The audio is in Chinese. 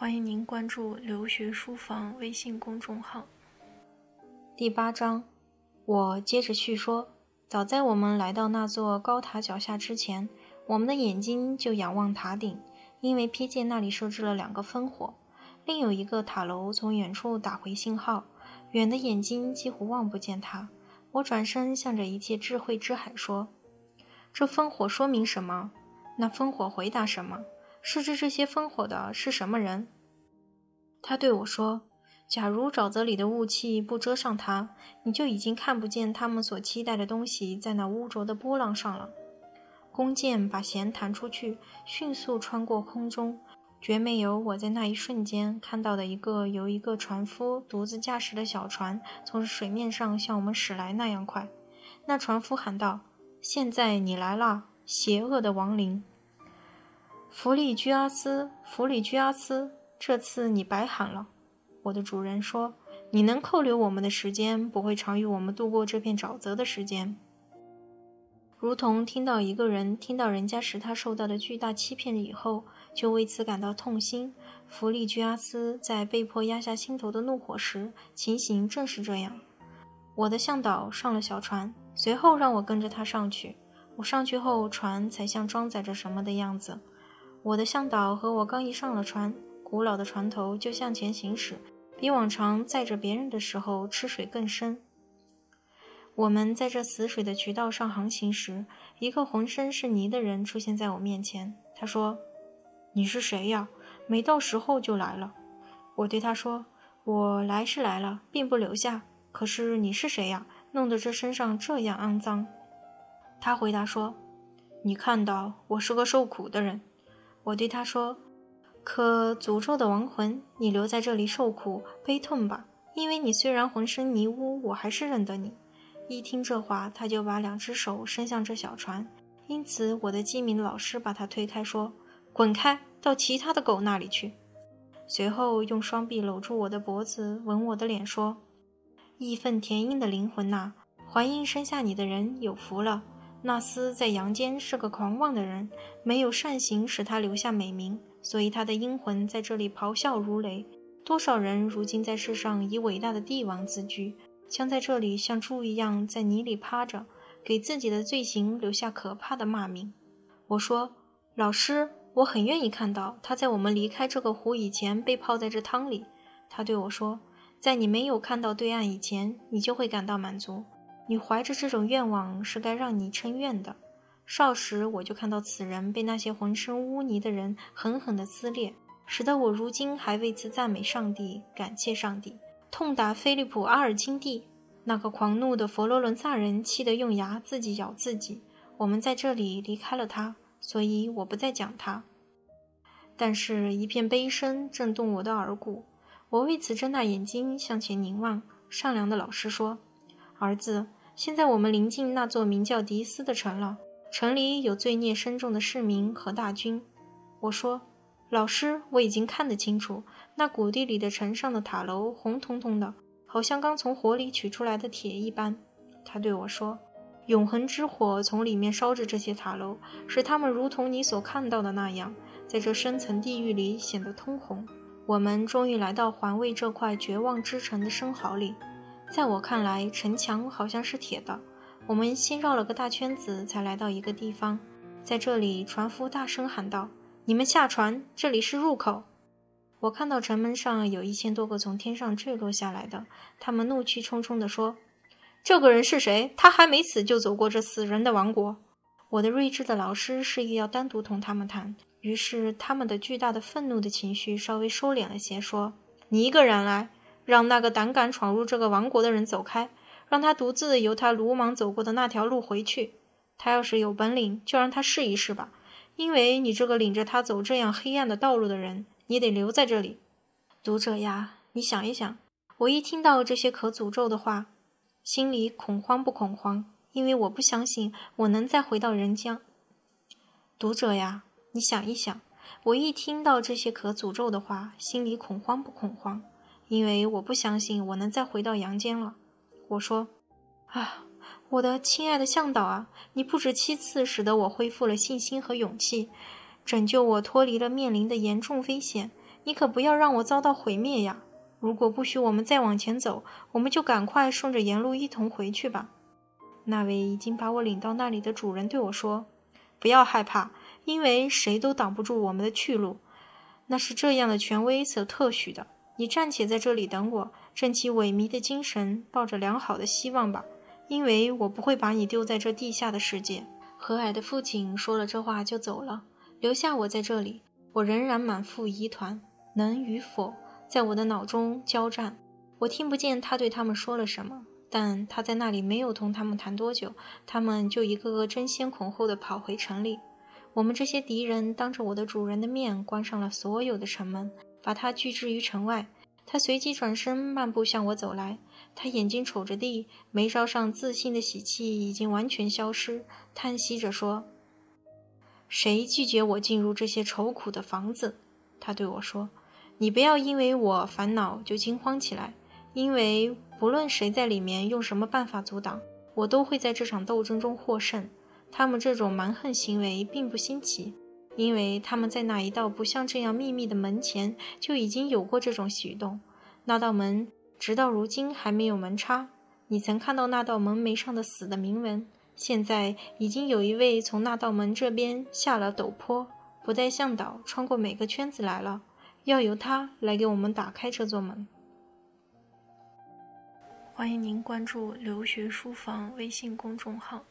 欢迎您关注“留学书房”微信公众号。第八章，我接着叙说。早在我们来到那座高塔脚下之前，我们的眼睛就仰望塔顶，因为瞥见那里设置了两个烽火，另有一个塔楼从远处打回信号，远的眼睛几乎望不见它。我转身向着一切智慧之海说：“这烽火说明什么？”那烽火回答什么？设置这些烽火的是什么人？他对我说：“假如沼泽里的雾气不遮上它，你就已经看不见他们所期待的东西在那污浊的波浪上了。”弓箭把弦弹出去，迅速穿过空中，绝没有我在那一瞬间看到的一个由一个船夫独自驾驶的小船从水面上向我们驶来那样快。那船夫喊道：“现在你来了，邪恶的亡灵！”弗里居阿斯，弗里居阿斯，这次你白喊了。我的主人说：“你能扣留我们的时间，不会长于我们度过这片沼泽的时间。”如同听到一个人听到人家使他受到的巨大欺骗以后，就为此感到痛心。弗里居阿斯在被迫压下心头的怒火时，情形正是这样。我的向导上了小船，随后让我跟着他上去。我上去后，船才像装载着什么的样子。我的向导和我刚一上了船，古老的船头就向前行驶，比往常载着别人的时候吃水更深。我们在这死水的渠道上航行时，一个浑身是泥的人出现在我面前。他说：“你是谁呀？没到时候就来了。”我对他说：“我来是来了，并不留下。可是你是谁呀？弄得这身上这样肮脏。”他回答说：“你看到我是个受苦的人。”我对他说：“可诅咒的亡魂，你留在这里受苦悲痛吧，因为你虽然浑身泥污，我还是认得你。”一听这话，他就把两只手伸向这小船，因此我的机敏老师把他推开，说：“滚开，到其他的狗那里去。”随后用双臂搂住我的脖子，吻我的脸，说：“义愤填膺的灵魂呐，怀孕生下你的人有福了。”纳斯在阳间是个狂妄的人，没有善行使他留下美名，所以他的阴魂在这里咆哮如雷。多少人如今在世上以伟大的帝王自居，将在这里像猪一样在泥里趴着，给自己的罪行留下可怕的骂名。我说：“老师，我很愿意看到他在我们离开这个湖以前被泡在这汤里。”他对我说：“在你没有看到对岸以前，你就会感到满足。”你怀着这种愿望是该让你称愿的。少时我就看到此人被那些浑身污泥的人狠狠地撕裂，使得我如今还为此赞美上帝，感谢上帝。痛打菲利普·阿尔金蒂，那个狂怒的佛罗伦萨人气得用牙自己咬自己。我们在这里离开了他，所以我不再讲他。但是，一片悲声震动我的耳骨。我为此睁大眼睛向前凝望。善良的老师说：“儿子。”现在我们临近那座名叫迪斯的城了，城里有罪孽深重的市民和大军。我说：“老师，我已经看得清楚，那谷地里的城上的塔楼红彤彤的，好像刚从火里取出来的铁一般。”他对我说：“永恒之火从里面烧着这些塔楼，使它们如同你所看到的那样，在这深层地狱里显得通红。我们终于来到环卫这块绝望之城的生蚝里。”在我看来，城墙好像是铁的。我们先绕了个大圈子，才来到一个地方。在这里，船夫大声喊道：“你们下船，这里是入口。”我看到城门上有一千多个从天上坠落下来的，他们怒气冲冲地说：“这个人是谁？他还没死就走过这死人的王国。”我的睿智的老师示意要单独同他们谈，于是他们的巨大的愤怒的情绪稍微收敛了些，说：“你一个人来。”让那个胆敢闯入这个王国的人走开，让他独自由他鲁莽走过的那条路回去。他要是有本领，就让他试一试吧。因为你这个领着他走这样黑暗的道路的人，你得留在这里。读者呀，你想一想，我一听到这些可诅咒的话，心里恐慌不恐慌？因为我不相信我能再回到人间。读者呀，你想一想，我一听到这些可诅咒的话，心里恐慌不恐慌？因为我不相信我能再回到阳间了，我说：“啊，我的亲爱的向导啊，你不止七次使得我恢复了信心和勇气，拯救我脱离了面临的严重危险，你可不要让我遭到毁灭呀！如果不许我们再往前走，我们就赶快顺着沿路一同回去吧。”那位已经把我领到那里的主人对我说：“不要害怕，因为谁都挡不住我们的去路。那是这样的权威所特许的。你暂且在这里等我，振起萎靡的精神，抱着良好的希望吧，因为我不会把你丢在这地下的世界。”和蔼的父亲说了这话就走了，留下我在这里。我仍然满腹疑团，能与否在我的脑中交战。我听不见他对他们说了什么。但他在那里没有同他们谈多久，他们就一个个争先恐后的跑回城里。我们这些敌人当着我的主人的面关上了所有的城门，把他拒之于城外。他随即转身漫步向我走来，他眼睛瞅着地，眉梢上自信的喜气已经完全消失，叹息着说：“谁拒绝我进入这些愁苦的房子？”他对我说：“你不要因为我烦恼就惊慌起来。”因为不论谁在里面用什么办法阻挡，我都会在这场斗争中获胜。他们这种蛮横行为并不新奇，因为他们在那一道不像这样秘密的门前就已经有过这种举动。那道门直到如今还没有门插。你曾看到那道门楣上的死的铭文。现在已经有一位从那道门这边下了陡坡，不带向导，穿过每个圈子来了。要由他来给我们打开这座门。欢迎您关注“留学书房”微信公众号。